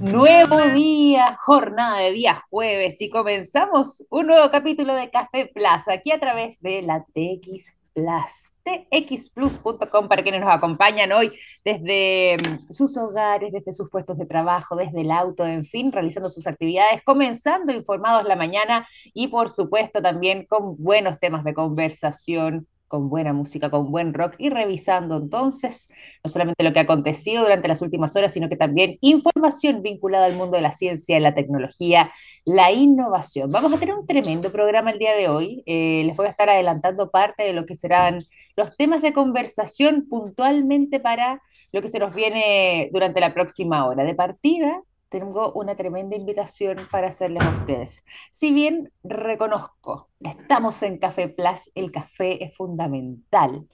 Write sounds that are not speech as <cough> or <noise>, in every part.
Nuevo día, jornada de día jueves y comenzamos un nuevo capítulo de Café Plaza aquí a través de la TX Plus, txplus.com para quienes nos acompañan hoy desde mm, sus hogares, desde sus puestos de trabajo, desde el auto, en fin, realizando sus actividades, comenzando informados la mañana y por supuesto también con buenos temas de conversación, con buena música, con buen rock y revisando entonces no solamente lo que ha acontecido durante las últimas horas, sino que también información vinculada al mundo de la ciencia, la tecnología, la innovación. Vamos a tener un tremendo programa el día de hoy. Eh, les voy a estar adelantando parte de lo que serán los temas de conversación puntualmente para lo que se nos viene durante la próxima hora. De partida, tengo una tremenda invitación para hacerles a ustedes. Si bien reconozco, estamos en Café Plus, el café es fundamental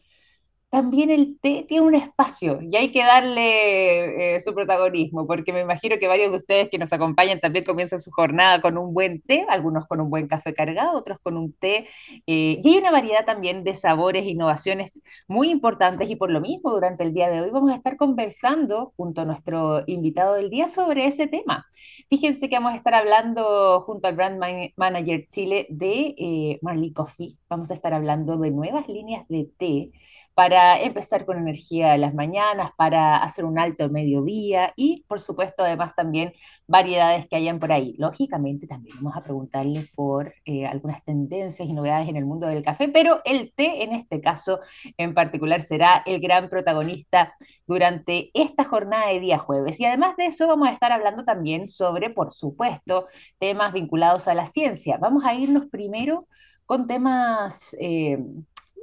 también el té tiene un espacio y hay que darle eh, su protagonismo, porque me imagino que varios de ustedes que nos acompañan también comienzan su jornada con un buen té, algunos con un buen café cargado, otros con un té. Eh, y hay una variedad también de sabores e innovaciones muy importantes y por lo mismo durante el día de hoy vamos a estar conversando junto a nuestro invitado del día sobre ese tema. Fíjense que vamos a estar hablando junto al Brand Manager Chile de eh, Marley Coffee, vamos a estar hablando de nuevas líneas de té para empezar con energía de las mañanas, para hacer un alto mediodía y, por supuesto, además también variedades que hayan por ahí. Lógicamente, también vamos a preguntarle por eh, algunas tendencias y novedades en el mundo del café, pero el té en este caso en particular será el gran protagonista durante esta jornada de día jueves. Y además de eso, vamos a estar hablando también sobre, por supuesto, temas vinculados a la ciencia. Vamos a irnos primero con temas eh,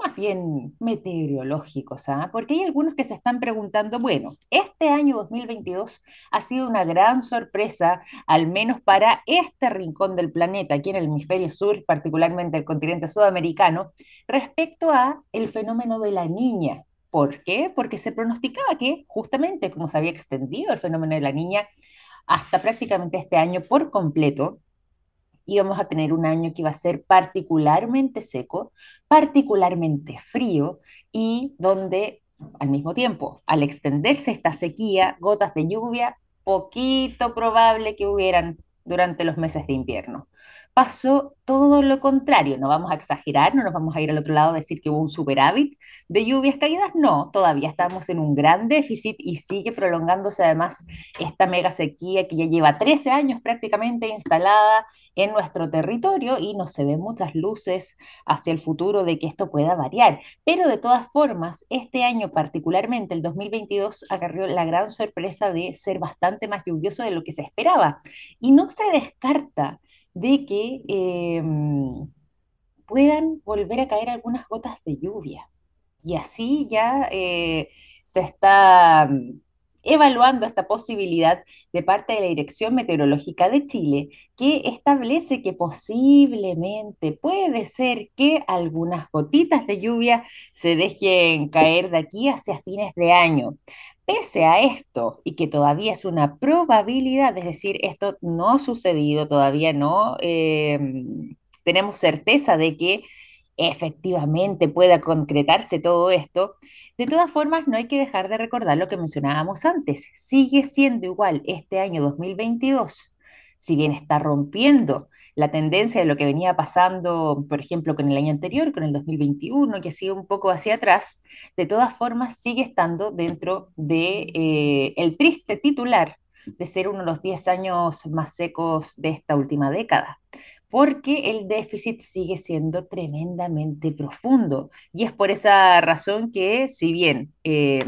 más bien meteorológicos, ¿ah? porque hay algunos que se están preguntando, bueno, este año 2022 ha sido una gran sorpresa, al menos para este rincón del planeta, aquí en el hemisferio sur, particularmente el continente sudamericano, respecto a el fenómeno de la niña. ¿Por qué? Porque se pronosticaba que justamente como se había extendido el fenómeno de la niña hasta prácticamente este año por completo, íbamos a tener un año que iba a ser particularmente seco, particularmente frío y donde al mismo tiempo, al extenderse esta sequía, gotas de lluvia, poquito probable que hubieran durante los meses de invierno pasó todo lo contrario. No vamos a exagerar, no nos vamos a ir al otro lado a decir que hubo un superávit de lluvias caídas. No, todavía estamos en un gran déficit y sigue prolongándose además esta mega sequía que ya lleva 13 años prácticamente instalada en nuestro territorio y no se ven muchas luces hacia el futuro de que esto pueda variar. Pero de todas formas, este año particularmente, el 2022, agarró la gran sorpresa de ser bastante más lluvioso de lo que se esperaba. Y no se descarta de que em, puedan volver a caer algunas gotas de lluvia. Y así ya eh, se está mm, evaluando esta posibilidad de parte de la Dirección Meteorológica de Chile, que establece que posiblemente puede ser que algunas gotitas de lluvia se dejen caer de aquí hacia fines de año. Pese a esto, y que todavía es una probabilidad, es decir, esto no ha sucedido, todavía no em, tenemos certeza de que efectivamente pueda concretarse todo esto, de todas formas no hay que dejar de recordar lo que mencionábamos antes. Sigue siendo igual este año 2022 si bien está rompiendo la tendencia de lo que venía pasando, por ejemplo, con el año anterior, con el 2021, que ha sido un poco hacia atrás, de todas formas sigue estando dentro de eh, el triste titular de ser uno de los 10 años más secos de esta última década porque el déficit sigue siendo tremendamente profundo. Y es por esa razón que, si bien eh,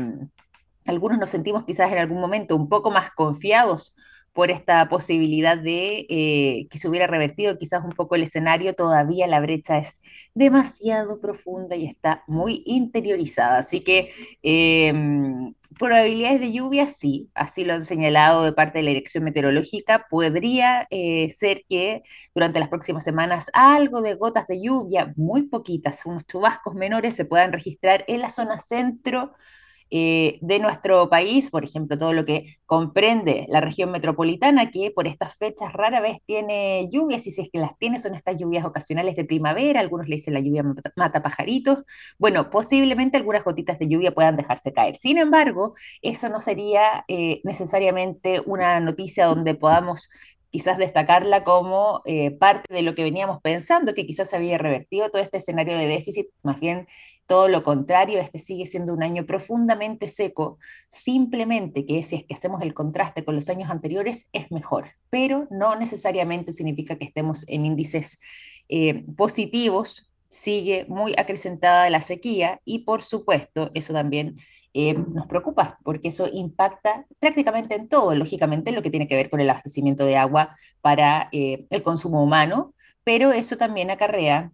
algunos nos sentimos quizás en algún momento un poco más confiados por esta posibilidad de eh, que se hubiera revertido quizás un poco el escenario, todavía la brecha es demasiado profunda y está muy interiorizada. Así que em, probabilidades de lluvia, sí, así lo han señalado de parte de la Dirección Meteorológica. Podría eh, ser que durante las próximas semanas algo de gotas de lluvia, muy poquitas, unos chubascos menores, se puedan registrar en la zona centro eh, de nuestro país, por ejemplo, todo lo que comprende la región metropolitana, que por estas fechas rara vez tiene lluvias, y si es que las tiene son estas lluvias ocasionales de primavera, algunos le dicen la lluvia mata pajaritos, bueno, posiblemente algunas gotitas de lluvia puedan dejarse caer. Sin embargo, eso no sería eh, necesariamente una noticia donde podamos quizás destacarla como eh, parte de lo que veníamos pensando, que quizás se había revertido todo este escenario de déficit, más bien todo lo contrario, este sigue siendo un año profundamente seco, simplemente que si es que hacemos el contraste con los años anteriores es mejor, pero no necesariamente significa que estemos en índices eh, positivos, sigue muy acrecentada la sequía y por supuesto eso también eh, nos preocupa porque eso impacta prácticamente en todo, lógicamente lo que tiene que ver con el abastecimiento de agua para eh, el consumo humano, pero eso también acarrea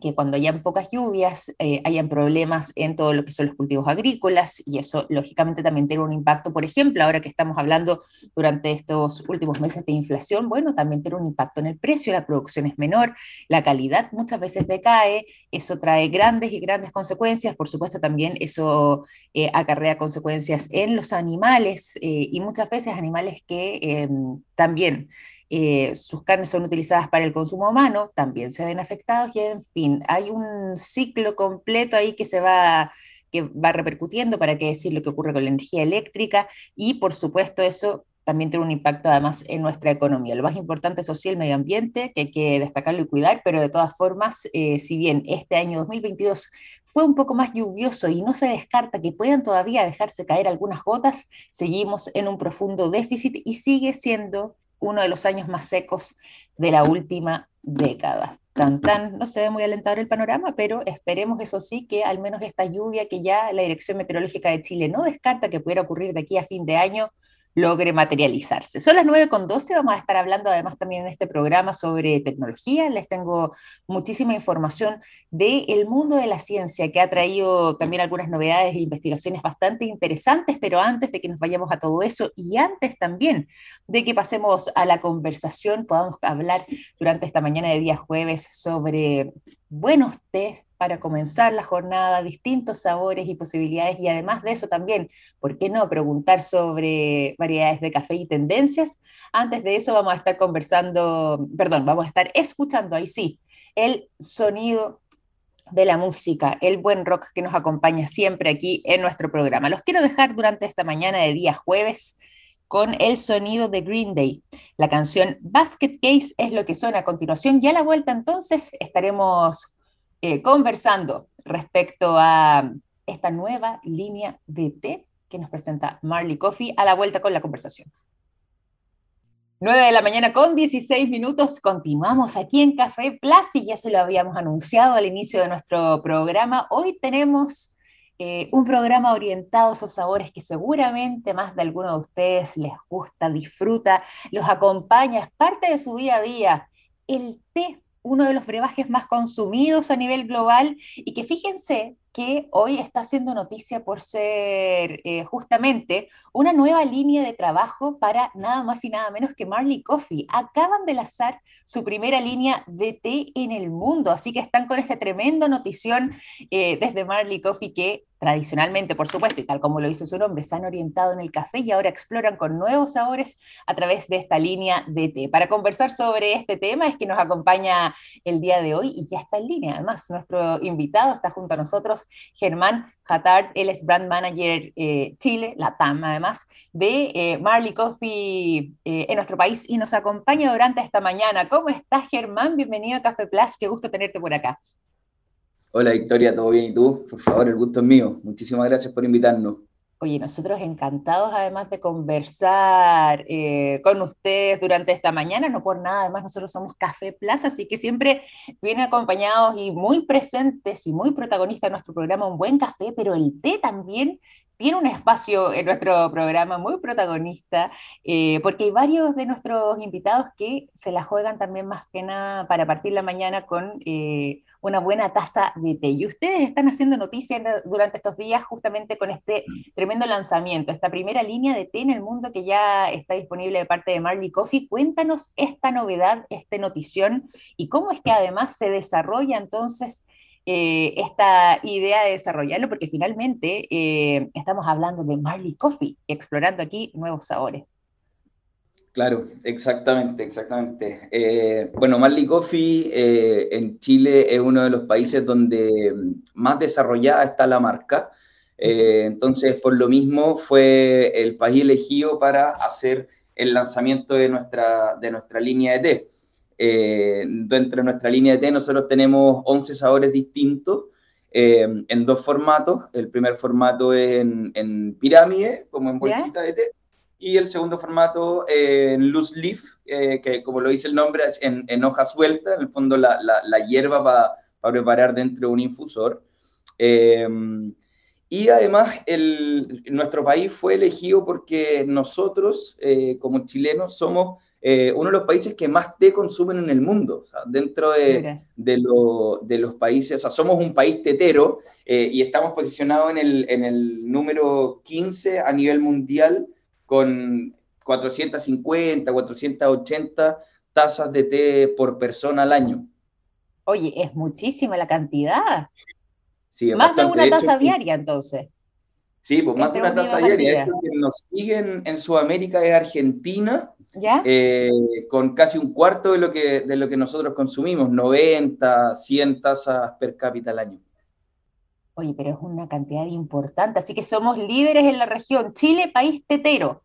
que cuando hayan pocas lluvias eh, hayan problemas en todo lo que son los cultivos agrícolas y eso lógicamente también tiene un impacto, por ejemplo, ahora que estamos hablando durante estos últimos meses de inflación, bueno, también tiene un impacto en el precio, la producción es menor, la calidad muchas veces decae, eso trae grandes y grandes consecuencias, por supuesto también eso eh, acarrea consecuencias en los animales eh, y muchas veces animales que em, también eh, sus carnes son utilizadas para el consumo humano, también se ven afectados y en fin, hay un ciclo completo ahí que se va que va repercutiendo, para qué decir lo que ocurre con la energía eléctrica y por supuesto eso también tiene un impacto además en nuestra economía. Lo más importante es el medio ambiente, que hay que destacarlo y cuidar, pero de todas formas, eh, si bien este año 2022 fue un poco más lluvioso y no se descarta que puedan todavía dejarse caer algunas gotas, seguimos en un profundo déficit y sigue siendo uno de los años más secos de la última década. Tan, tan, no se ve muy alentador el panorama, pero esperemos eso sí que al menos esta lluvia que ya la Dirección Meteorológica de Chile no descarta que pudiera ocurrir de aquí a fin de año, logre materializarse. Son las 9.12, vamos a estar hablando además también en este programa sobre tecnología. Les tengo muchísima información del mundo de la ciencia que ha traído también algunas novedades e investigaciones bastante interesantes, pero antes de que nos vayamos a todo eso y antes también de que pasemos a la conversación, podamos hablar durante esta mañana de día jueves sobre buenos test para comenzar la jornada, distintos sabores y posibilidades y además de eso también, ¿por qué no preguntar sobre variedades de café y tendencias? Antes de eso vamos a estar conversando, perdón, vamos a estar escuchando ahí sí, el sonido de la música, el buen rock que nos acompaña siempre aquí en nuestro programa. Los quiero dejar durante esta mañana de día jueves con el sonido de Green Day. La canción Basket Case es lo que suena a continuación. Ya a la vuelta entonces estaremos eh, conversando respecto a esta nueva línea de té que nos presenta Marley Coffee a la vuelta con la conversación. 9 de la mañana con 16 minutos, continuamos aquí en Café Plus y ya se lo habíamos anunciado al inicio de nuestro programa. Hoy tenemos eh, un programa orientado a esos sabores que seguramente más de alguno de ustedes les gusta, disfruta, los acompaña, es parte de su día a día. El té uno de los brebajes más consumidos a nivel global y que fíjense que hoy está haciendo noticia por ser eh, justamente una nueva línea de trabajo para nada más y nada menos que Marley Coffee. Acaban de lanzar su primera línea de té en el mundo, así que están con esta tremenda notición eh, desde Marley Coffee que tradicionalmente, por supuesto, y tal como lo dice su nombre, se han orientado en el café y ahora exploran con nuevos sabores a través de esta línea de té. Para conversar sobre este tema es que nos acompaña el día de hoy y ya está en línea. Además, nuestro invitado está junto a nosotros, Germán Hatard, él es Brand Manager eh, Chile, la TAM además, de eh, Marley Coffee eh, en nuestro país y nos acompaña durante esta mañana. ¿Cómo estás, Germán? Bienvenido a Café Plus, qué gusto tenerte por acá. Hola Victoria, ¿todo bien? ¿Y tú? Por favor, el gusto es mío. Muchísimas gracias por invitarnos. Oye, nosotros encantados además de conversar eh, con ustedes durante esta mañana, no por nada, además nosotros somos Café Plaza, así que siempre vienen acompañados y muy presentes y muy protagonistas de nuestro programa Un Buen Café, pero el té también tiene un espacio en nuestro programa muy protagonista, eh, porque hay varios de nuestros invitados que se la juegan también más que nada para partir la mañana con eh, una buena taza de té. Y ustedes están haciendo noticias durante estos días justamente con este tremendo lanzamiento, esta primera línea de té en el mundo que ya está disponible de parte de Marley Coffee. Cuéntanos esta novedad, esta notición y cómo es que además se desarrolla entonces eh, esta idea de desarrollarlo, porque finalmente eh, estamos hablando de Marley Coffee, explorando aquí nuevos sabores. Claro, exactamente, exactamente. Eh, bueno, Marley Coffee en Chile es uno de los países donde más desarrollada está la marca. entonces, por lo mismo, fue el país elegido para hacer el lanzamiento de nuestra, de nuestra línea de té. Eh, dentro de nuestra línea de té nosotros tenemos 11 sabores distintos eh, en dos formatos. El primer formato es en, pirámide, como en bolsita de té, y el segundo formato en loose leaf, eh, que como lo dice el nombre, es en, en hoja suelta, en el fondo la, la, hierba para preparar dentro de un infusor. y además el, nuestro país fue elegido porque nosotros, como chilenos, somos eh, uno de los países que más té consumen en el mundo. dentro de, de, los países, o sea, somos un país tetero eh, y estamos posicionados en el, en el número 15 a nivel mundial con 450, 480 tazas de té por persona al año. Oye, es muchísima la cantidad. Sí, más de una taza diaria, entonces. Sí, pues más de una taza diaria. Esto que nos siguen en Sudamérica es Argentina, eh, con casi un cuarto de lo, que, de lo que nosotros consumimos, 90, 100 tazas per cápita al año. Oye, pero es una cantidad importante, así que somos líderes en la región. Chile, país tetero.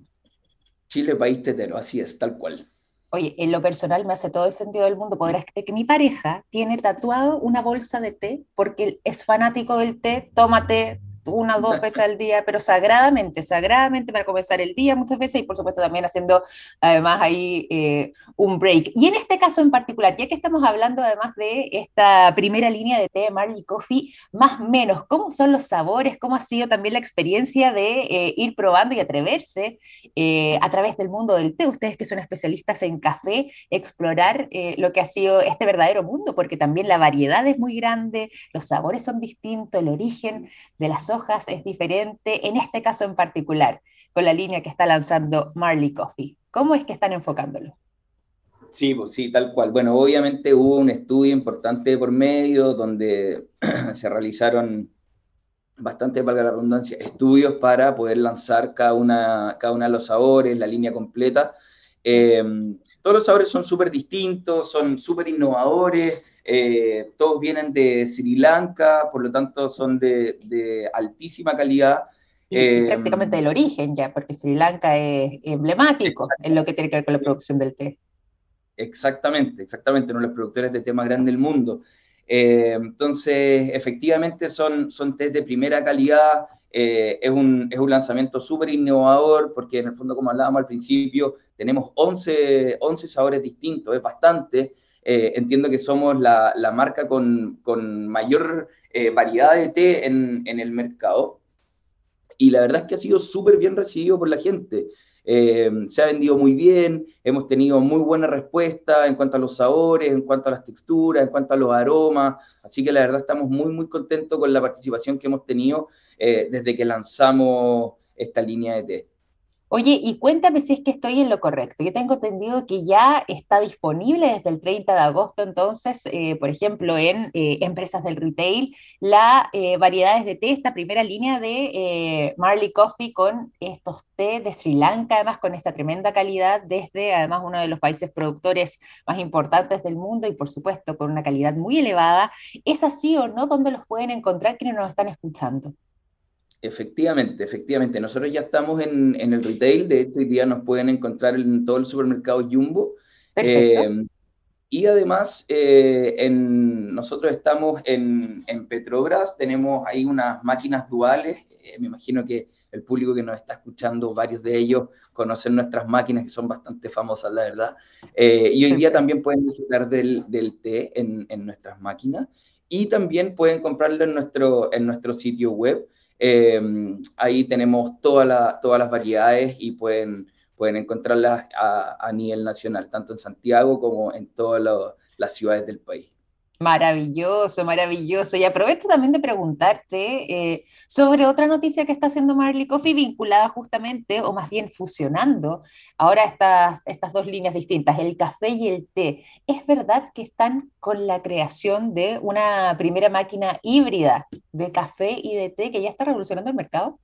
Chile, país tetero, así es, tal cual. Oye, en lo personal me hace todo el sentido del mundo. Podrás creer que mi pareja tiene tatuado una bolsa de té porque es fanático del té, toma té una o dos veces al día, pero sagradamente, sagradamente para comenzar el día muchas veces y por supuesto también haciendo además ahí eh, un break. Y en este caso en particular, ya que estamos hablando además de esta primera línea de té de Marley Coffee, más o menos, ¿cómo son los sabores? ¿Cómo ha sido también la experiencia de eh, ir probando y atreverse eh, a través del mundo del té? Ustedes que son especialistas en café, explorar lo que ha sido este verdadero mundo, porque también la variedad es muy grande, los sabores son distintos, el origen de las hojas es diferente, en este caso en particular, con la línea que está lanzando Marley Coffee. ¿Cómo es que están enfocándolo? Sí, pues sí, tal cual. Bueno, obviamente hubo un estudio importante por medio donde <clears throat> se realizaron bastante, valga la redundancia, estudios para poder lanzar cada una, cada uno de los sabores, la línea completa. Em, todos los sabores son súper distintos, son súper innovadores, eh, todos vienen de Sri Lanka, por lo tanto son de, altísima calidad. Y, em, prácticamente del origen ya, porque Sri Lanka es emblemático en lo que tiene que ver con la producción del té. Exactamente, exactamente, uno de los productores de té más grandes del mundo. Eh, entonces, efectivamente son, son tés de primera calidad, eh, es, un, es, un, lanzamiento súper innovador porque en el fondo, como hablábamos al principio, tenemos 11, 11 sabores distintos, es bastante. Eh, entiendo que somos la, la marca con, con mayor eh, variedad de té en, en, el mercado. Y la verdad es que ha sido súper bien recibido por la gente. Eh, se ha vendido muy bien, hemos tenido muy buena respuesta en cuanto a los sabores, en cuanto a las texturas, en cuanto a los aromas, así que la verdad estamos muy, muy contentos con la participación que hemos tenido desde que lanzamos esta línea de té. Oye, y cuéntame si es que estoy en lo correcto. Yo tengo entendido que ya está disponible desde el 30 de agosto, entonces, eh, por ejemplo, en eh, empresas del retail, la eh, variedades de té, esta primera línea de Marley Coffee con estos té de Sri Lanka, además con esta tremenda calidad, desde además uno de los países productores más importantes del mundo y por supuesto con una calidad muy elevada. ¿Es así o no? ¿Dónde los pueden encontrar quienes nos están escuchando? Efectivamente, efectivamente. Nosotros ya estamos en, el retail, de hecho hoy día nos pueden encontrar en todo el supermercado Jumbo. Eh, y además, eh, en, nosotros estamos en, Petrobras, tenemos ahí unas máquinas duales, eh, me imagino que el público que nos está escuchando, varios de ellos conocen nuestras máquinas que son bastante famosas, la verdad. y hoy día también pueden disfrutar del, del té en, en, nuestras máquinas y también pueden comprarlo en nuestro, en nuestro sitio web eh, ahí tenemos todas las variedades y pueden, pueden encontrarlas a, nivel nacional, tanto en Santiago como en todas las ciudades del país. Maravilloso, maravilloso. Y aprovecho también de preguntarte eh, sobre otra noticia que está haciendo Marley Coffee vinculada justamente, o más bien fusionando ahora estas, estas dos líneas distintas, el café y el té. ¿Es verdad que están con la creación de una primera máquina híbrida de café y de té que ya está revolucionando el mercado?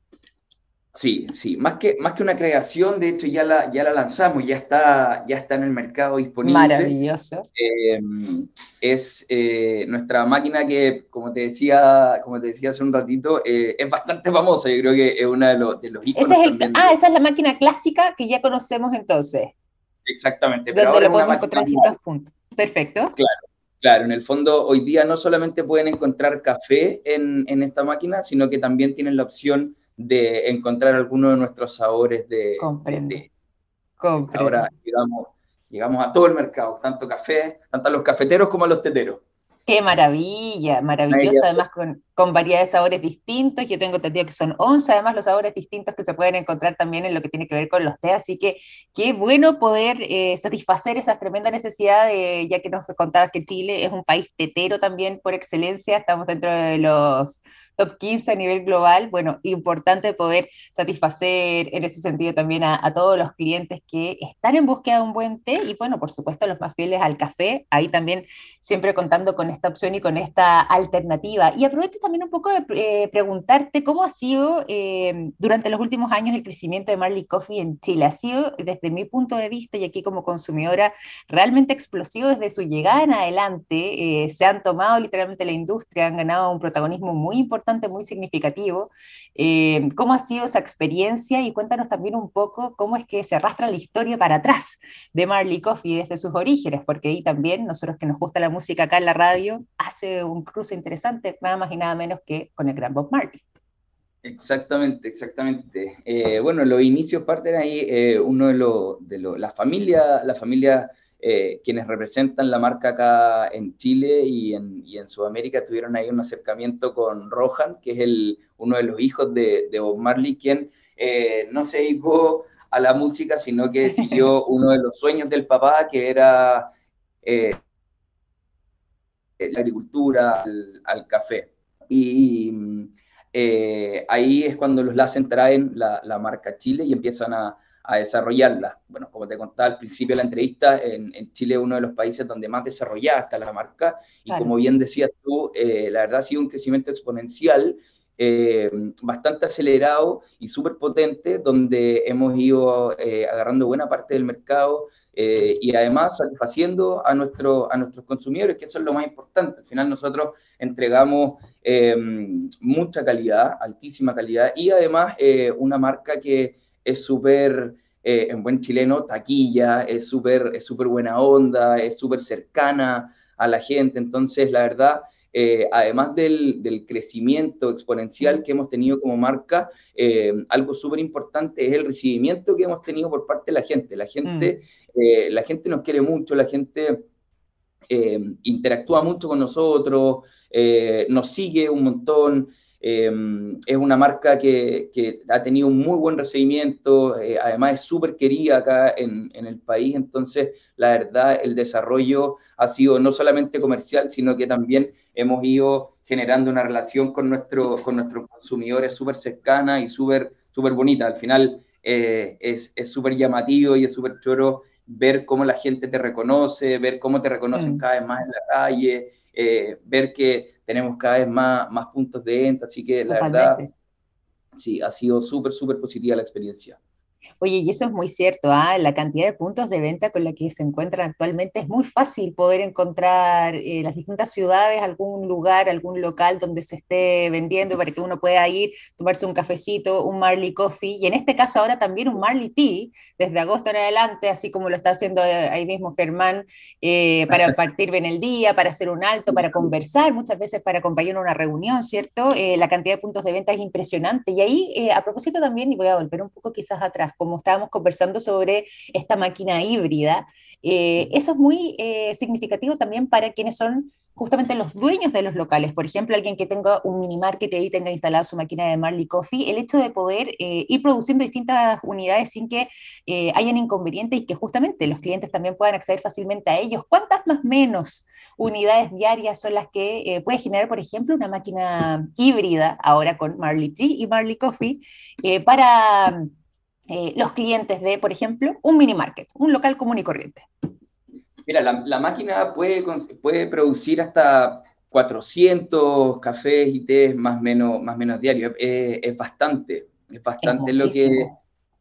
Sí, sí, más que, más que una creación, de hecho ya la, ya la lanzamos, ya está, ya está en el mercado disponible. Maravilloso. Eh, es eh, nuestra máquina que, como te decía, como te decía hace un ratito, eh, es bastante famosa, yo creo que es una de los, de los iconos Ah, esa es la máquina clásica que ya conocemos entonces. Exactamente. Pero Donde lo podemos encontrar en distintos puntos. Perfecto. Claro, Claro, en el fondo hoy día no solamente pueden encontrar café en, en, esta máquina, sino que también tienen la opción de encontrar alguno de nuestros sabores de, Comprende. Ahora llegamos, llegamos a todo el mercado, tanto café, tanto a los cafeteros como a los teteros. Qué maravilla, maravillosa, además con, con variedad de sabores distintos. Yo tengo entendido que son 11, además, los sabores distintos que se pueden encontrar también en lo que tiene que ver con los té. Así que qué bueno poder eh, satisfacer esa tremenda necesidad, de, ya que nos contabas que Chile es un país tetero también por excelencia. Estamos dentro de los top 15 a nivel global, bueno, importante poder satisfacer en ese sentido también a, todos los clientes que están en búsqueda de un buen té y bueno, por supuesto los más fieles al café, ahí también siempre contando con esta opción y con esta alternativa. Y aprovecho también un poco de eh, preguntarte cómo ha sido eh, durante los últimos años el crecimiento de Marley Coffee en Chile. Ha sido, desde mi punto de vista y aquí como consumidora, realmente explosivo desde su llegada en adelante. Eh, se han tomado literalmente la industria, han ganado un protagonismo muy importante muy significativo. Eh, ¿Cómo ha sido esa experiencia? Y cuéntanos también un poco cómo es que se arrastra la historia para atrás de Marley Coffee desde sus orígenes, porque ahí también, nosotros que nos gusta la música acá en la radio, hace un cruce interesante, nada más y nada menos que con el gran Bob Marley. Exactamente, exactamente. Eh, bueno, los inicios parten ahí, eh, uno de los, de la familia, la familia eh, quienes representan la marca acá en Chile y en, y en, Sudamérica tuvieron ahí un acercamiento con Rohan, que es el, uno de los hijos de, de Bob Marley, quien eh, no se dedicó a la música, sino que <laughs> siguió uno de los sueños del papá, que era eh, la agricultura, al, café. Y ahí es cuando los Lassen traen la, la marca Chile y empiezan a, a desarrollarla. Bueno, como te contaba al principio de la entrevista, en, Chile es uno de los países donde más desarrollada está la marca y como bien decías tú, eh, la verdad ha sido un crecimiento exponencial, eh, bastante acelerado y súper potente, donde hemos ido eh, agarrando buena parte del mercado y además satisfaciendo a, nuestro, a nuestros consumidores, que eso es lo más importante. Al final nosotros entregamos mucha calidad, altísima calidad y además una marca que es súper, eh, en buen chileno, taquilla, es súper es super buena onda, es súper cercana a la gente. Entonces, la verdad, eh, además del, del, crecimiento exponencial que hemos tenido como marca, eh, algo súper importante es el recibimiento que hemos tenido por parte de la gente. La gente, mm. la gente nos quiere mucho, la gente interactúa mucho con nosotros, nos sigue un montón. Em, es una marca que, ha tenido un muy buen recibimiento, eh, además es súper querida acá en, el país, entonces la verdad el desarrollo ha sido no solamente comercial, sino que también hemos ido generando una relación con, nuestro, con nuestros consumidores súper cercana y súper super bonita. Al final eh, es súper llamativo y es súper choro ver cómo la gente te reconoce, ver cómo te reconocen mm. cada vez más en la calle, eh, ver que tenemos cada vez más, más puntos de venta, así que la verdad, sí, ha sido súper, súper positiva la experiencia. Oye, y eso es muy cierto, ¿ah? la cantidad de puntos de venta con la que se encuentran actualmente es muy fácil poder encontrar en eh, las distintas ciudades algún lugar, algún local donde se esté vendiendo para que uno pueda ir, tomarse un cafecito, un Marley Coffee, y en este caso ahora también un Marley Tea, desde agosto en adelante, así como lo está haciendo eh, ahí mismo Germán, eh, para partir bien el día, para hacer un alto, para conversar, muchas veces para acompañar una reunión, ¿cierto? la cantidad de puntos de venta es impresionante. Y ahí, a propósito también, y voy a volver un poco quizás atrás, como estábamos conversando sobre esta máquina híbrida, eso es muy significativo también para quienes son justamente los dueños de los locales, por ejemplo, alguien que tenga un mini market y tenga instalada su máquina de Marley Coffee, el hecho de poder eh, ir produciendo distintas unidades sin que eh, hayan inconvenientes y que justamente los clientes también puedan acceder fácilmente a ellos. ¿Cuántas más menos unidades diarias son las que eh, puede generar, por ejemplo, una máquina híbrida ahora con Marley Tea y Marley Coffee para los clientes de, por ejemplo, un mini market, un local común y corriente? Mira, la, máquina puede, puede producir hasta 400 cafés y tés más o menos, más menos diarios. Es, bastante, es bastante lo que...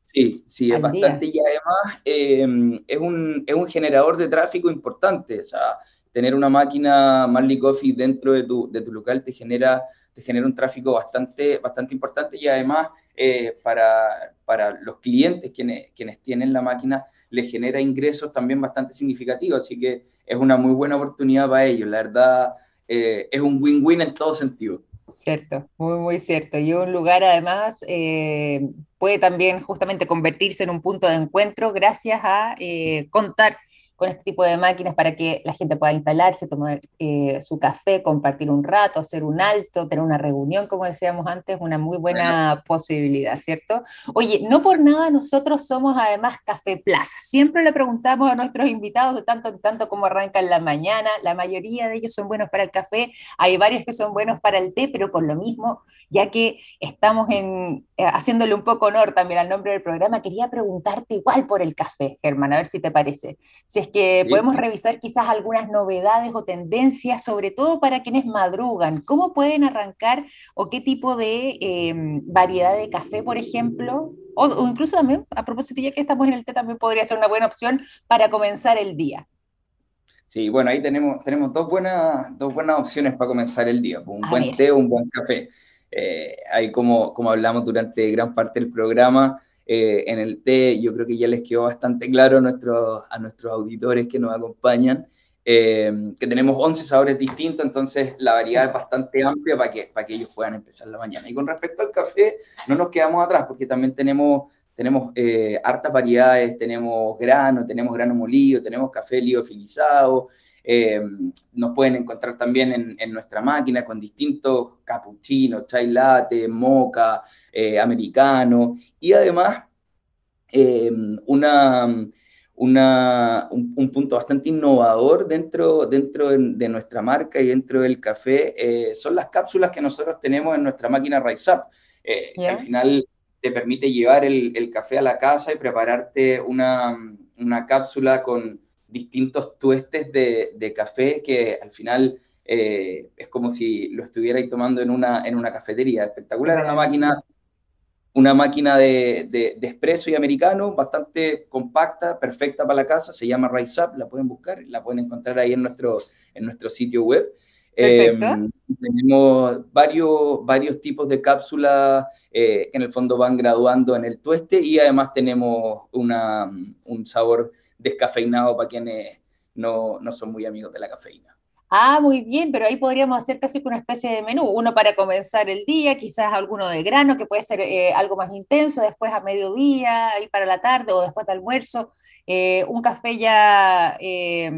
Sí, sí, es bastante y además em, es, un, es un generador de tráfico importante. O sea, tener una máquina Marley Coffee dentro de tu, de tu local te genera, te genera un tráfico bastante, bastante importante y además eh, para, para los clientes quienes, quienes tienen la máquina le genera ingresos también bastante significativos, así que es una muy buena oportunidad para ellos, la verdad eh, es un win-win en todo sentido. Cierto, muy, muy cierto. Y un lugar además eh, puede también justamente convertirse en un punto de encuentro gracias a contar con este tipo de máquinas para que la gente pueda instalarse, tomar eh, su café, compartir un rato, hacer un alto, tener una reunión, como decíamos antes, una muy buena posibilidad, ¿cierto? Oye, no por nada nosotros somos además Café Plaza. Siempre le preguntamos a nuestros invitados de tanto en tanto cómo arrancan la mañana. La mayoría de ellos son buenos para el café, hay varios que son buenos para el té, pero por lo mismo, ya que estamos en, eh, haciéndole un poco honor también al nombre del programa, quería preguntarte igual por el café, Germán, a ver si te parece. Si es que podemos revisar quizás algunas novedades o tendencias, sobre todo para quienes madrugan. ¿Cómo pueden arrancar o qué tipo de em, variedad de café, por ejemplo? O, incluso también, a propósito, ya que estamos en el té, también podría ser una buena opción para comenzar el día. Sí, bueno, ahí tenemos, tenemos dos, buenas, dos buenas opciones para comenzar el día, un buen té o un buen café. Eh, ahí como, como hablamos durante gran parte del programa, eh, en el té, yo creo que ya les quedó bastante claro a nuestros, a nuestros auditores que nos acompañan, eh, que tenemos 11 sabores distintos, entonces la variedad es bastante amplia para que, para que ellos puedan empezar la mañana. Y con respecto al café, no nos quedamos atrás porque también tenemos, tenemos eh, hartas variedades, tenemos grano, tenemos grano molido, tenemos café liofilizado, nos pueden encontrar también en, en, nuestra máquina con distintos cappuccinos, chai latte, mocha, eh, americano, y además em, una, una, un, punto bastante innovador dentro, dentro de, nuestra marca y dentro del café eh, son las cápsulas que nosotros tenemos en nuestra máquina Rise Up. Eh, al final te permite llevar el, el, café a la casa y prepararte una, una cápsula con distintos tuestes de, de café que al final es como si lo estuvierais tomando en una, en una cafetería. Espectacular, una máquina una máquina de, de, expreso y americano bastante compacta, perfecta para la casa, se llama Rise Up, la pueden buscar, la pueden encontrar ahí en nuestro, en nuestro sitio web. Eh, tenemos varios, varios tipos de cápsulas eh, que en el fondo van graduando en el tueste y además tenemos una, un sabor descafeinado para quienes no, no son muy amigos de la cafeína. Ah, muy bien, pero ahí podríamos hacer casi una especie de menú, uno para comenzar el día, quizás alguno de grano, que puede ser eh, algo más intenso, después a mediodía, ahí para la tarde o después de almuerzo, eh, un café ya, eh,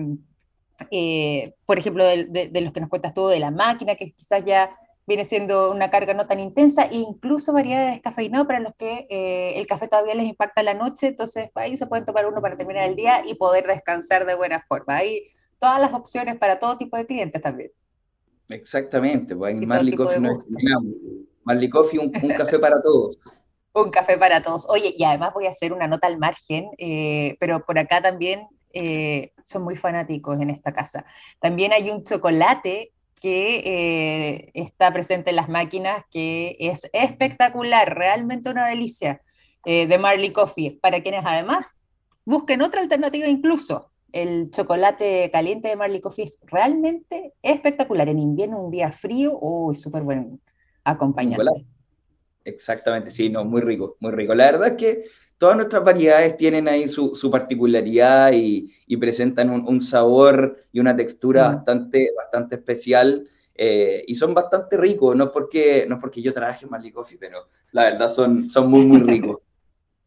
por ejemplo, de, los que nos cuentas tú, de la máquina, que quizás ya viene siendo una carga no tan intensa, e incluso variedades de descafeinado para los que el café todavía les impacta la noche, entonces ahí se pueden tomar uno para terminar el día y poder descansar de buena forma. Ahí todas las opciones para todo tipo de clientes también. Exactamente, pues en Marley Coffee no Marley Coffee, un, café para todos. <laughs> un café para todos. Oye, y además voy a hacer una nota al margen, eh, pero por acá también eh, son muy fanáticos en esta casa. También hay un chocolate que eh, está presente en las máquinas, que es espectacular, realmente una delicia, de Marley Coffee, para quienes además busquen otra alternativa incluso el chocolate caliente de Marley Coffee es realmente espectacular. En invierno, un día frío, oh, es súper buen acompañante. Exactamente, sí, no, muy rico, muy rico. La verdad es que todas nuestras variedades tienen ahí su, particularidad y, presentan un, sabor y una textura mm. bastante, bastante especial. Eh, y son bastante ricos, no porque, no porque yo trabaje en Marley Coffee, pero la verdad son, son muy, muy ricos.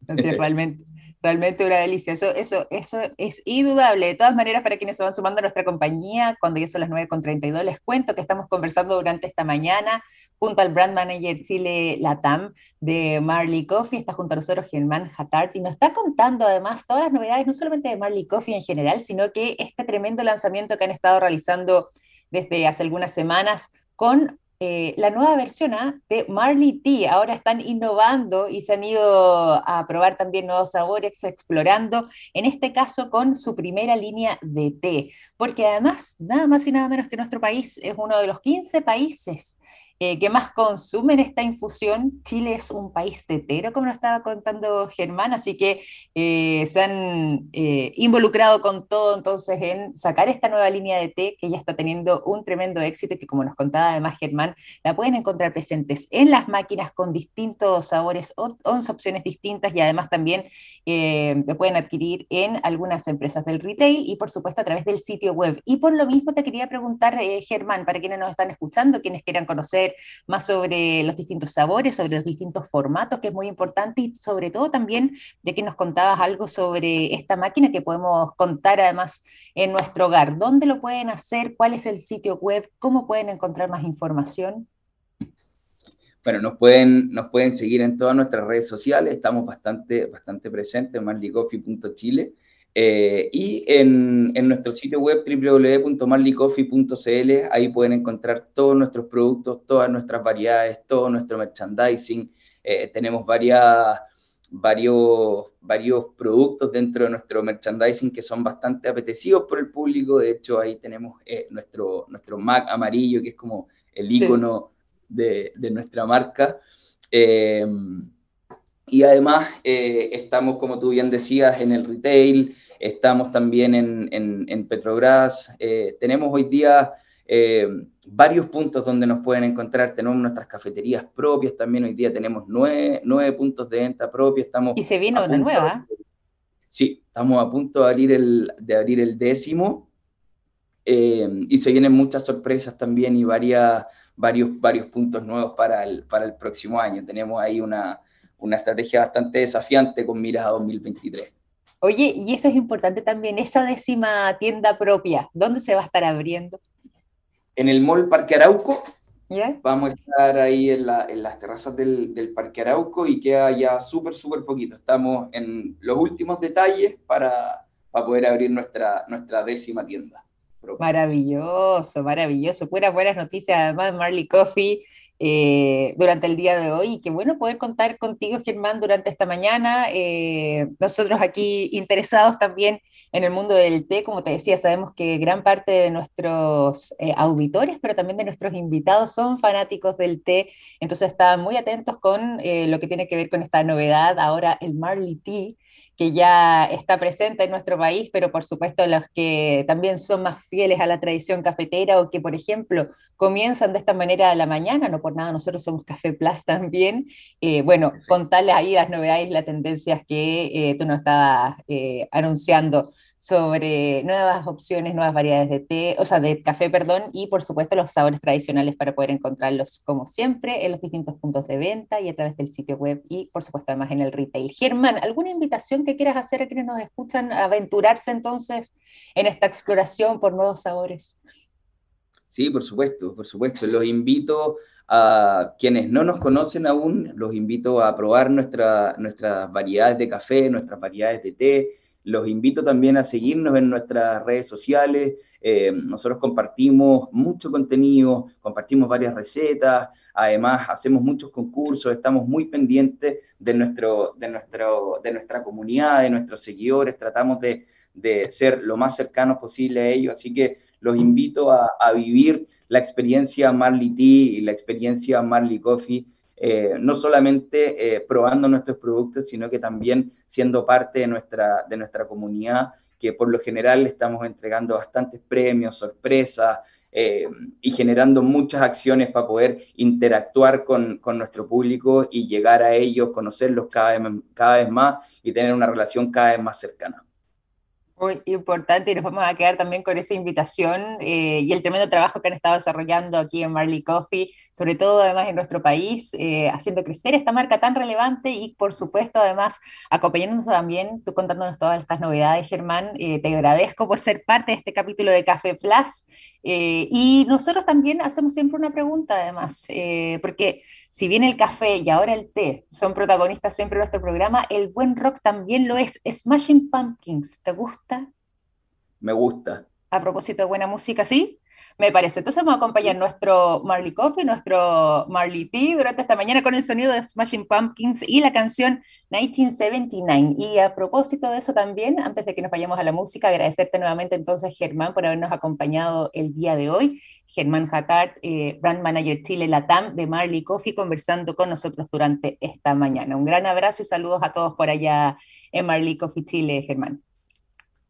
<laughs> sí, realmente, Realmente una delicia. Eso, eso, eso es indudable. De todas maneras, para quienes se van sumando a nuestra compañía, cuando ya son las 9.32, les cuento que estamos conversando durante esta mañana junto al Brand Manager Chile Latam de Marley Coffee. Está junto a nosotros Germán Hatart y nos está contando además todas las novedades, no solamente de Marley Coffee en general, sino que este tremendo lanzamiento que han estado realizando desde hace algunas semanas con eh, la nueva versión ¿ah? de Marley Tea. Ahora están innovando y se han ido a probar también nuevos sabores, explorando, en este caso con su primera línea de té, porque además, nada más y nada menos que nuestro país es uno de los 15 países eh, que más consumen esta infusión. Chile es un país tetero, como nos estaba contando Germán, así que eh, se han eh, involucrado con todo entonces en sacar esta nueva línea de té que ya está teniendo un tremendo éxito y que como nos contaba además Germán, la pueden encontrar presentes en las máquinas con distintos sabores, 11 opciones distintas y además también la pueden adquirir en algunas empresas del retail y por supuesto a través del sitio web. Y por lo mismo te quería preguntar, Germán, para quienes nos están escuchando, quienes quieran conocer más sobre los distintos sabores, sobre los distintos formatos, que es muy importante, y sobre todo también de que nos contabas algo sobre esta máquina que podemos contar además en nuestro hogar. ¿Dónde lo pueden hacer? ¿Cuál es el sitio web? ¿Cómo pueden encontrar más información? Bueno, nos pueden, nos pueden seguir en todas nuestras redes sociales, estamos bastante, bastante presentes, marlicoffee.chile. Eh, y en, en, nuestro sitio web www.marleycoffee.cl, ahí pueden encontrar todos nuestros productos, todas nuestras variedades, todo nuestro merchandising. Eh, tenemos varias, varios, varios productos dentro de nuestro merchandising que son bastante apetecidos por el público. De hecho, ahí tenemos eh, nuestro, nuestro Mac amarillo, que es como el icono de, de, nuestra marca. Y además eh, estamos, como tú bien decías, en el retail, estamos también en, en, Petrobras. Eh, tenemos hoy día eh, varios puntos donde nos pueden encontrar. Tenemos nuestras cafeterías propias también. Hoy día tenemos nueve, nueve puntos de venta propios. Estamos y se vino una nueva. sí, estamos a punto de abrir el, de abrir el décimo. y se vienen muchas sorpresas también y varias, varios, varios puntos nuevos para el, para el próximo año. Tenemos ahí una una estrategia bastante desafiante con miras a 2023. Oye, y eso es importante también, esa décima tienda propia, ¿dónde se va a estar abriendo? En el Mall Parque Arauco. Vamos a estar ahí en, las terrazas del, Parque Arauco y queda ya súper, súper poquito. Estamos en los últimos detalles para, poder abrir nuestra, nuestra décima tienda. Maravilloso, maravilloso. Puras buenas noticias, además, Marley Coffee eh, durante el día de hoy. Y qué bueno poder contar contigo, Germán, durante esta mañana. Eh, nosotros aquí interesados también en el mundo del té, como te decía, sabemos que gran parte de nuestros eh, auditores, pero también de nuestros invitados son fanáticos del té, entonces están muy atentos con lo que tiene que ver con esta novedad, ahora el Marley Tea que ya está presente en nuestro país, pero por supuesto los que también son más fieles a la tradición cafetera o que, por ejemplo, comienzan de esta manera a la mañana, no por nada, nosotros somos Café Plus también. Eh, bueno, contarles ahí las novedades y las tendencias que eh, tú nos estabas eh, anunciando sobre nuevas opciones, nuevas variedades de té, o sea, de café, perdón, y por supuesto los sabores tradicionales para poder encontrarlos como siempre en los distintos puntos de venta y a través del sitio web y por supuesto además en el retail. Germán, ¿alguna invitación que quieras hacer a quienes nos escuchan a aventurarse entonces en esta exploración por nuevos sabores? Sí, por supuesto, por supuesto. Los invito a quienes no nos conocen aún, los invito a probar nuestra, nuestras variedades de café, nuestras variedades de té, los invito también a seguirnos en nuestras redes sociales. Eh, nosotros compartimos mucho contenido, compartimos varias recetas, además hacemos muchos concursos, estamos muy pendientes de, nuestro, de, nuestro, de nuestra comunidad, de nuestros seguidores, tratamos de, ser lo más cercanos posible a ellos, así que los invito a, a vivir la experiencia Marley Tea y la experiencia Marley Coffee eh, no solamente eh, probando nuestros productos, sino que también siendo parte de nuestra, de nuestra comunidad, que por lo general estamos entregando bastantes premios, sorpresas eh, y generando muchas acciones para poder interactuar con, con, nuestro público y llegar a ellos, conocerlos cada vez, cada vez más y tener una relación cada vez más cercana. Muy importante y nos vamos a quedar también con esa invitación eh, y el tremendo trabajo que han estado desarrollando aquí en Marley Coffee, sobre todo además en nuestro país, eh, haciendo crecer esta marca tan relevante y por supuesto además acompañándonos también, tú contándonos todas estas novedades, Germán, eh, te agradezco por ser parte de este capítulo de Café Plus y nosotros también hacemos siempre una pregunta además, porque si bien el café y ahora el té son protagonistas siempre de nuestro programa, el buen rock también lo es. Smashing Pumpkins, ¿te gusta? Me gusta. A propósito de buena música, ¿sí? Me parece. Entonces vamos a acompañar nuestro Marley Coffee, nuestro Marley Tea durante esta mañana con el sonido de Smashing Pumpkins y la canción 1979. Y a propósito de eso también, antes de que nos vayamos a la música, agradecerte nuevamente entonces, Germán, por habernos acompañado el día de hoy. Germán Hatart, eh, Brand Manager Chile Latam de Marley Coffee, conversando con nosotros durante esta mañana. Un gran abrazo y saludos a todos por allá en Marley Coffee Chile, Germán.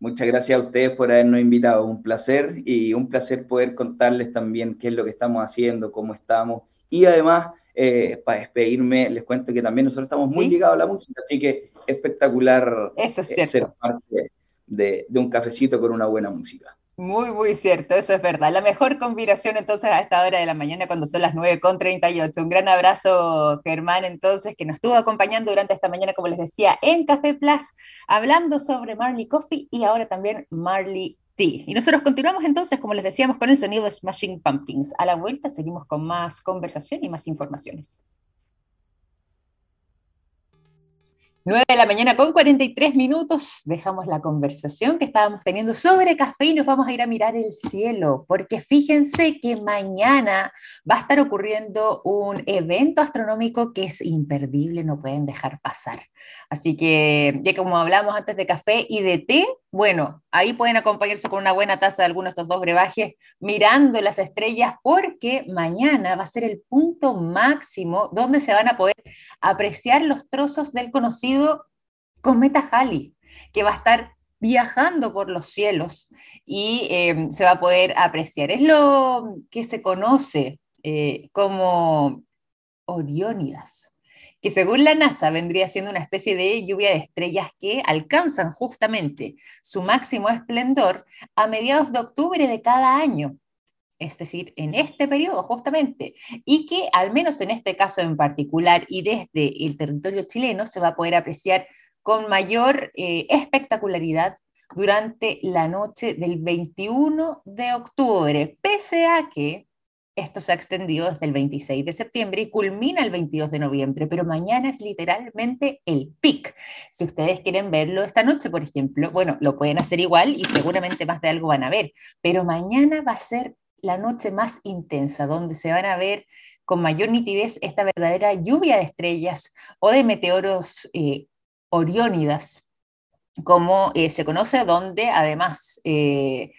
Muchas gracias a ustedes por habernos invitado. Un placer y un placer poder contarles también qué es lo que estamos haciendo, cómo estamos. Y además, eh, para despedirme, les cuento que también nosotros estamos muy ligados a la música, así que espectacular Eso es eh, ser parte de un cafecito con una buena música. Muy, muy cierto, eso es verdad. La mejor combinación entonces a esta hora de la mañana cuando son las 9.38. Un gran abrazo, Germán, entonces, que nos estuvo acompañando durante esta mañana, como les decía, en Café Plus, hablando sobre Marley Coffee y ahora también Marley Tea. Y nosotros continuamos entonces, como les decíamos, con el sonido de Smashing Pumpkins. A la vuelta seguimos con más conversación y más informaciones. 9 de la mañana con 43 minutos, dejamos la conversación que estábamos teniendo sobre café y nos vamos a ir a mirar el cielo, porque fíjense que mañana va a estar ocurriendo un evento astronómico que es imperdible, no pueden dejar pasar. Así que, ya como hablamos antes de café y de té, bueno, ahí pueden acompañarse con una buena taza de alguno de estos dos brebajes mirando las estrellas, porque mañana va a ser el punto máximo donde se van a poder apreciar los trozos del conocido cometa Halley, que va a estar viajando por los cielos y eh, se va a poder apreciar. Es lo que se conoce eh, como Oriónidas que según la NASA vendría siendo una especie de lluvia de estrellas que alcanzan justamente su máximo esplendor a mediados de octubre de cada año. Es decir, en este periodo justamente, y que al menos en este caso en particular y desde el territorio chileno se va a poder apreciar con mayor eh, espectacularidad durante la noche del 21 de octubre, pese a que esto se ha extendido desde el 26 de septiembre y culmina el 22 de noviembre, pero mañana es literalmente el pic. Si ustedes quieren verlo esta noche, por ejemplo, bueno, lo pueden hacer igual y seguramente más de algo van a ver, pero mañana va a ser la noche más intensa, donde se van a ver con mayor nitidez esta verdadera lluvia de estrellas o de meteoros eh, oriónidas, como eh, se conoce, donde además... Eh,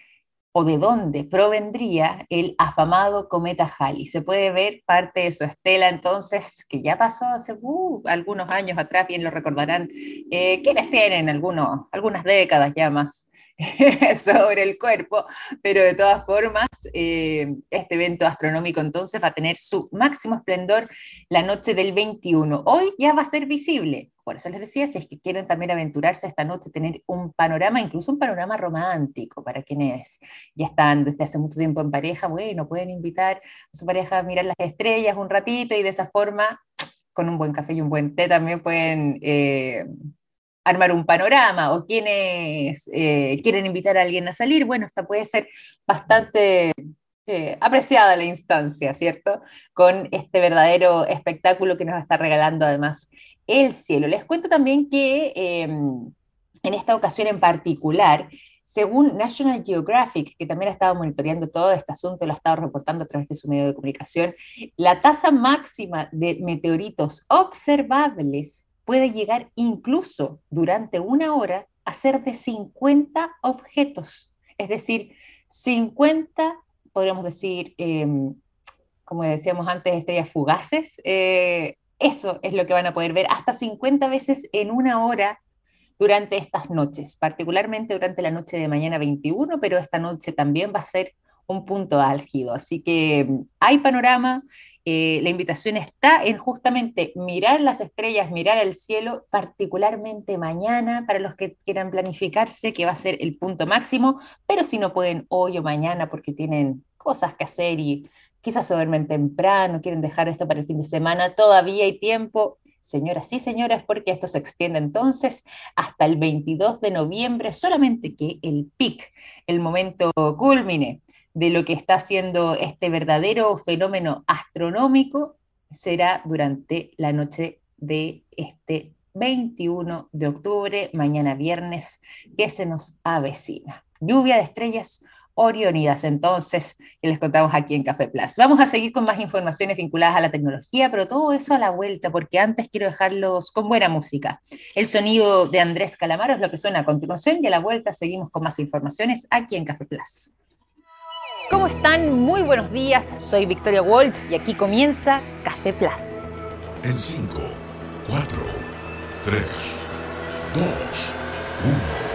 o de dónde provendría el afamado cometa Halley. Se puede ver parte de su estela entonces, que ya pasó hace uh, algunos años atrás, bien lo recordarán, eh, quienes tienen algunos, algunas décadas ya más <laughs> sobre el cuerpo, pero de todas formas, eh, este evento astronómico entonces va a tener su máximo esplendor la noche del 21. Hoy ya va a ser visible, por eso les decía, si es que quieren también aventurarse esta noche, tener un panorama, incluso un panorama romántico para quienes ya están desde hace mucho tiempo en pareja, bueno, pueden invitar a su pareja a mirar las estrellas un ratito y de esa forma, con un buen café y un buen té, también pueden eh, armar un panorama o quienes eh, quieren invitar a alguien a salir, bueno, esta puede ser bastante eh, apreciada la instancia, ¿cierto? Con este verdadero espectáculo que nos está regalando además el cielo. Les cuento también que em, en esta ocasión en particular, según National Geographic, que también ha estado monitoreando todo este asunto, lo ha estado reportando a través de su medio de comunicación, la tasa máxima de meteoritos observables puede llegar incluso durante una hora a ser de 50 objetos, es decir, 50, podríamos decir, em, como decíamos antes, estrellas fugaces. Eh, eso es lo que van a poder ver hasta 50 veces en una hora durante estas noches, particularmente durante la noche de mañana 21, pero esta noche también va a ser un punto álgido. Así que mm, hay panorama, eh, la invitación está en justamente mirar las estrellas, mirar el cielo, particularmente mañana, para los que quieran planificarse, que va a ser el punto máximo, pero si no pueden hoy o mañana porque tienen cosas que hacer y quizás se duermen temprano, quieren dejar esto para el fin de semana, todavía hay tiempo. Señoras y señores, porque esto se extiende entonces hasta el 22 de noviembre, solamente que el pic, el momento culmine de lo que está haciendo este verdadero fenómeno astronómico, será durante la noche de este 21 de octubre, mañana viernes, que se nos avecina. Lluvia de estrellas Orionidas, entonces, que les contamos aquí en Café Plus. Vamos a seguir con más informaciones vinculadas a la tecnología, pero todo eso a la vuelta, porque antes quiero dejarlos con buena música. El sonido de Andrés Calamaro es lo que suena a continuación y a la vuelta seguimos con más informaciones aquí en Café Plus. ¿Cómo están? Muy buenos días, soy Victoria Walsh y aquí comienza Café Plus. En 5, 4, 3, 2, 1.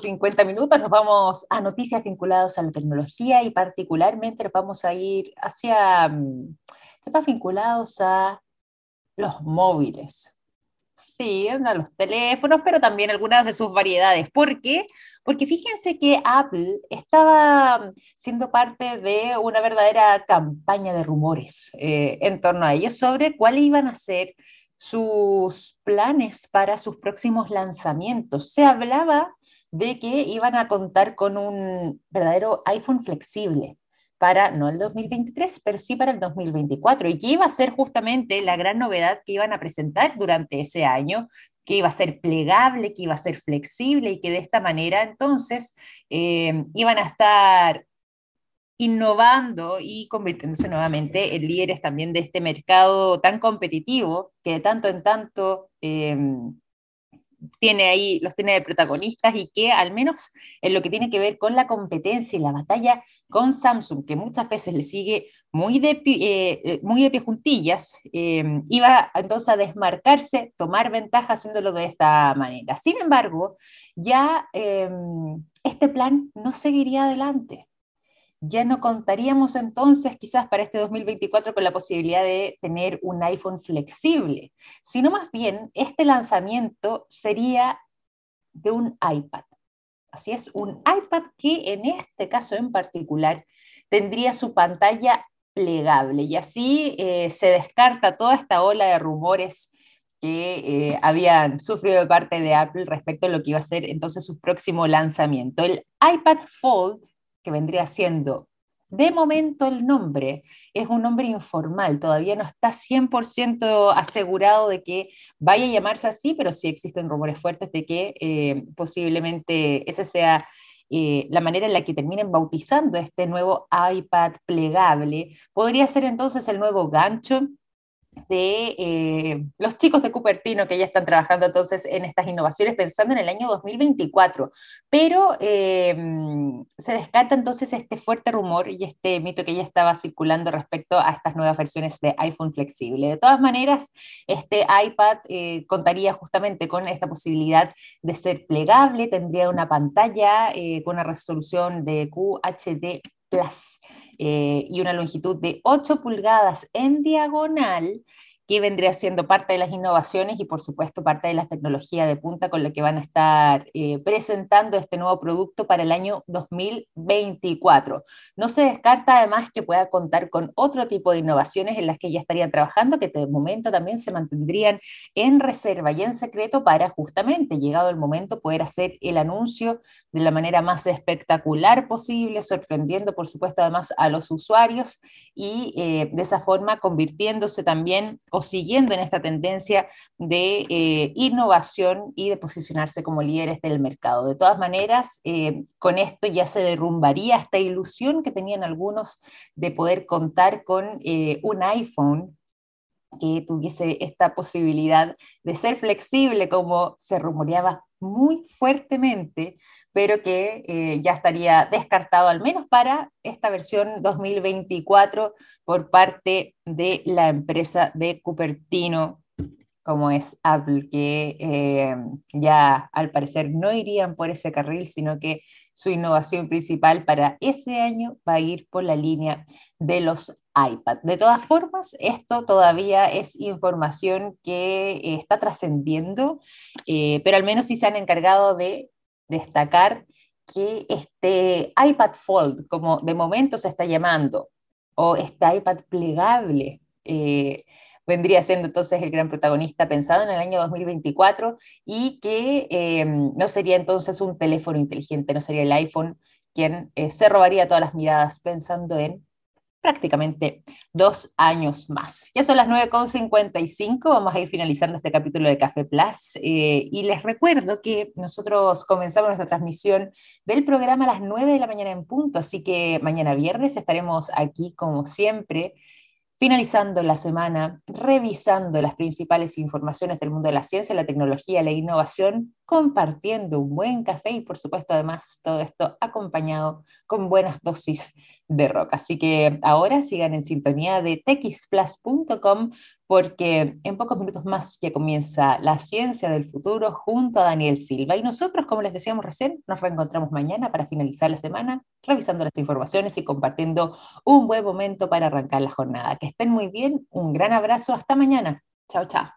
50 minutos nos vamos a noticias vinculadas a la tecnología y particularmente nos vamos a ir hacia mm, temas vinculados a los móviles. Sí, a los teléfonos, pero también algunas de sus variedades. ¿Por qué? Porque fíjense que Apple estaba siendo parte de una verdadera campaña de rumores eh, en torno a ellos sobre cuáles iban a ser sus planes para sus próximos lanzamientos. Se hablaba de que iban a contar con un verdadero iPhone flexible para no el 2023, pero sí para el 2024, y que iba a ser justamente la gran novedad que iban a presentar durante ese año, que iba a ser plegable, que iba a ser flexible y que de esta manera entonces eh, iban a estar innovando y convirtiéndose nuevamente en líderes también de este mercado tan competitivo que de tanto en tanto eh, tiene ahí, los tiene de protagonistas y que al menos en lo que tiene que ver con la competencia y la batalla con Samsung, que muchas veces le sigue muy de, eh, eh, muy de pie juntillas, em, iba entonces a desmarcarse, tomar ventaja haciéndolo de esta manera. Sin embargo, ya em, este plan no seguiría adelante ya no contaríamos entonces quizás para este 2024 con la posibilidad de tener un iPhone flexible, sino más bien este lanzamiento sería de un iPad. Así es, un iPad que en este caso en particular tendría su pantalla plegable y así eh, se descarta toda esta ola de rumores que eh, habían sufrido de parte de Apple respecto a lo que iba a ser entonces su próximo lanzamiento. El iPad Fold que vendría siendo, de momento el nombre es un nombre informal, todavía no está 100% asegurado de que vaya a llamarse así, pero sí existen rumores fuertes de que eh, posiblemente esa sea eh, la manera en la que terminen bautizando este nuevo iPad plegable. Podría ser entonces el nuevo gancho de eh, los chicos de Cupertino que ya están trabajando entonces en estas innovaciones pensando en el año 2024. Pero em, se descarta entonces este fuerte rumor y este mito que ya estaba circulando respecto a estas nuevas versiones de iPhone flexible. De todas maneras, este iPad eh, contaría justamente con esta posibilidad de ser plegable, tendría una pantalla eh, con una resolución de QHD Plus. Eh, y una longitud de 8 pulgadas en diagonal que vendría siendo parte de las innovaciones y por supuesto parte de la tecnología de punta con la que van a estar eh, presentando este nuevo producto para el año 2024. No se descarta además que pueda contar con otro tipo de innovaciones en las que ya estarían trabajando, que de momento también se mantendrían en reserva y en secreto para justamente, llegado el momento, poder hacer el anuncio de la manera más espectacular posible, sorprendiendo por supuesto además a los usuarios y eh, de esa forma convirtiéndose también siguiendo en esta tendencia de eh, innovación y de posicionarse como líderes del mercado. De todas maneras, eh, con esto ya se derrumbaría esta ilusión que tenían algunos de poder contar con eh, un iPhone que tuviese esta posibilidad de ser flexible como se rumoreaba muy fuertemente, pero que eh, ya estaría descartado al menos para esta versión 2024 por parte de la empresa de Cupertino como es Apple, que eh, ya al parecer no irían por ese carril, sino que su innovación principal para ese año va a ir por la línea de los iPad. De todas formas, esto todavía es información que está trascendiendo, eh, pero al menos sí se han encargado de destacar que este iPad Fold, como de momento se está llamando, o este iPad plegable, eh, vendría siendo entonces el gran protagonista pensado en el año 2024 y que em, no sería entonces un teléfono inteligente, no sería el iPhone quien eh, se robaría todas las miradas pensando en prácticamente dos años más. Ya son las 9.55, vamos a ir finalizando este capítulo de Café Plus eh, y les recuerdo que nosotros comenzamos nuestra transmisión del programa a las 9 de la mañana en punto, así que mañana viernes estaremos aquí como siempre finalizando la semana, revisando las principales informaciones del mundo de la ciencia, la tecnología, la innovación, compartiendo un buen café y por supuesto además todo esto acompañado con buenas dosis de rock. Así que ahora sigan en sintonía de texplus.com porque en pocos minutos más ya comienza la ciencia del futuro junto a Daniel Silva. Y nosotros, como les decíamos recién, nos reencontramos mañana para finalizar la semana, revisando las informaciones y compartiendo un buen momento para arrancar la jornada. Que estén muy bien, un gran abrazo, hasta mañana. Chao, chao.